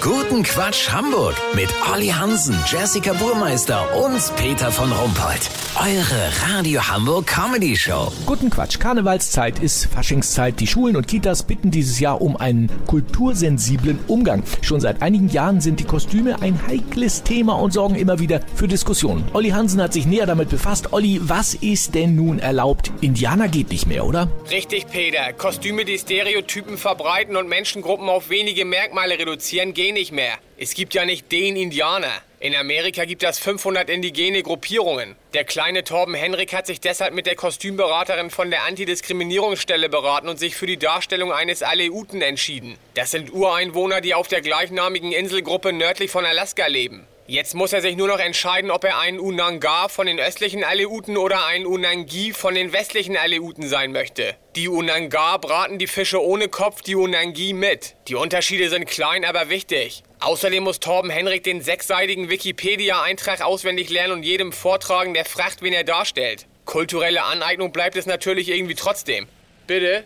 Guten Quatsch Hamburg mit Olli Hansen, Jessica Burmeister und Peter von Rumpold. Eure Radio Hamburg Comedy Show. Guten Quatsch. Karnevalszeit ist Faschingszeit. Die Schulen und Kitas bitten dieses Jahr um einen kultursensiblen Umgang. Schon seit einigen Jahren sind die Kostüme ein heikles Thema und sorgen immer wieder für Diskussionen. Olli Hansen hat sich näher damit befasst. Olli, was ist denn nun erlaubt? Indianer geht nicht mehr, oder? Richtig, Peter. Kostüme, die Stereotypen verbreiten und Menschengruppen auf wenige Merkmale reduzieren, gehen nicht mehr. Es gibt ja nicht den Indianer. In Amerika gibt es 500 indigene Gruppierungen. Der kleine Torben Henrik hat sich deshalb mit der Kostümberaterin von der Antidiskriminierungsstelle beraten und sich für die Darstellung eines Aleuten entschieden. Das sind Ureinwohner, die auf der gleichnamigen Inselgruppe nördlich von Alaska leben. Jetzt muss er sich nur noch entscheiden, ob er ein Unanga von den östlichen Aleuten oder ein Unangi von den westlichen Aleuten sein möchte. Die Unanga braten die Fische ohne Kopf, die Unangi mit. Die Unterschiede sind klein, aber wichtig. Außerdem muss Torben Henrik den sechsseitigen Wikipedia-Eintrag auswendig lernen und jedem vortragen, der fragt, wen er darstellt. Kulturelle Aneignung bleibt es natürlich irgendwie trotzdem. Bitte?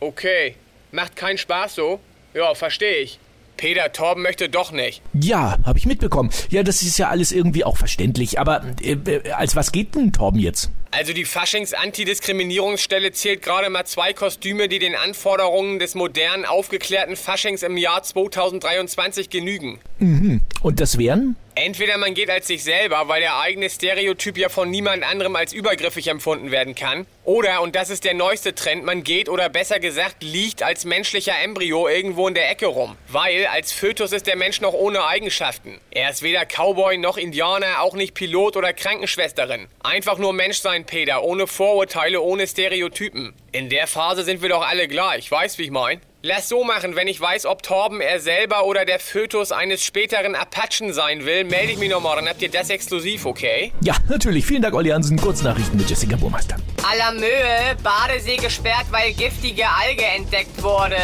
Okay. Macht keinen Spaß so? Ja, verstehe ich. Peter, Torben möchte doch nicht. Ja, habe ich mitbekommen. Ja, das ist ja alles irgendwie auch verständlich. Aber äh, äh, als was geht denn Torben jetzt? Also die Faschings-Antidiskriminierungsstelle zählt gerade mal zwei Kostüme, die den Anforderungen des modernen, aufgeklärten Faschings im Jahr 2023 genügen. Mhm. Und das wären? Entweder man geht als sich selber, weil der eigene Stereotyp ja von niemand anderem als übergriffig empfunden werden kann. Oder, und das ist der neueste Trend, man geht oder besser gesagt liegt als menschlicher Embryo irgendwo in der Ecke rum. Weil als Fötus ist der Mensch noch ohne Eigenschaften. Er ist weder Cowboy noch Indianer, auch nicht Pilot oder Krankenschwesterin. Einfach nur Mensch sein, Peter, ohne Vorurteile, ohne Stereotypen. In der Phase sind wir doch alle gleich, weißt wie ich mein? Lass so machen, wenn ich weiß, ob Torben er selber oder der Fötus eines späteren Apachen sein will, melde ich mich nochmal, dann habt ihr das exklusiv, okay? Ja, natürlich. Vielen Dank, Olli Hansen. Kurznachrichten mit Jessica Burmeister. Alamöhe, Badesee gesperrt, weil giftige Alge entdeckt wurde.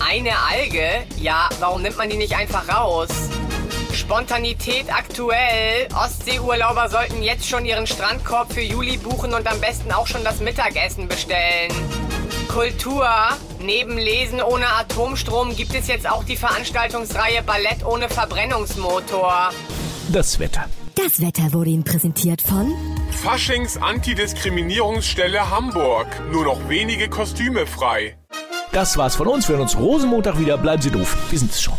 Eine Alge? Ja, warum nimmt man die nicht einfach raus? Spontanität aktuell. Ostseeurlauber sollten jetzt schon ihren Strandkorb für Juli buchen und am besten auch schon das Mittagessen bestellen. Kultur. Neben Lesen ohne Atomstrom gibt es jetzt auch die Veranstaltungsreihe Ballett ohne Verbrennungsmotor. Das Wetter. Das Wetter wurde Ihnen präsentiert von Faschings Antidiskriminierungsstelle Hamburg. Nur noch wenige Kostüme frei. Das war's von uns. Wir hören uns Rosenmontag wieder. Bleiben Sie doof. Wir sind es schon.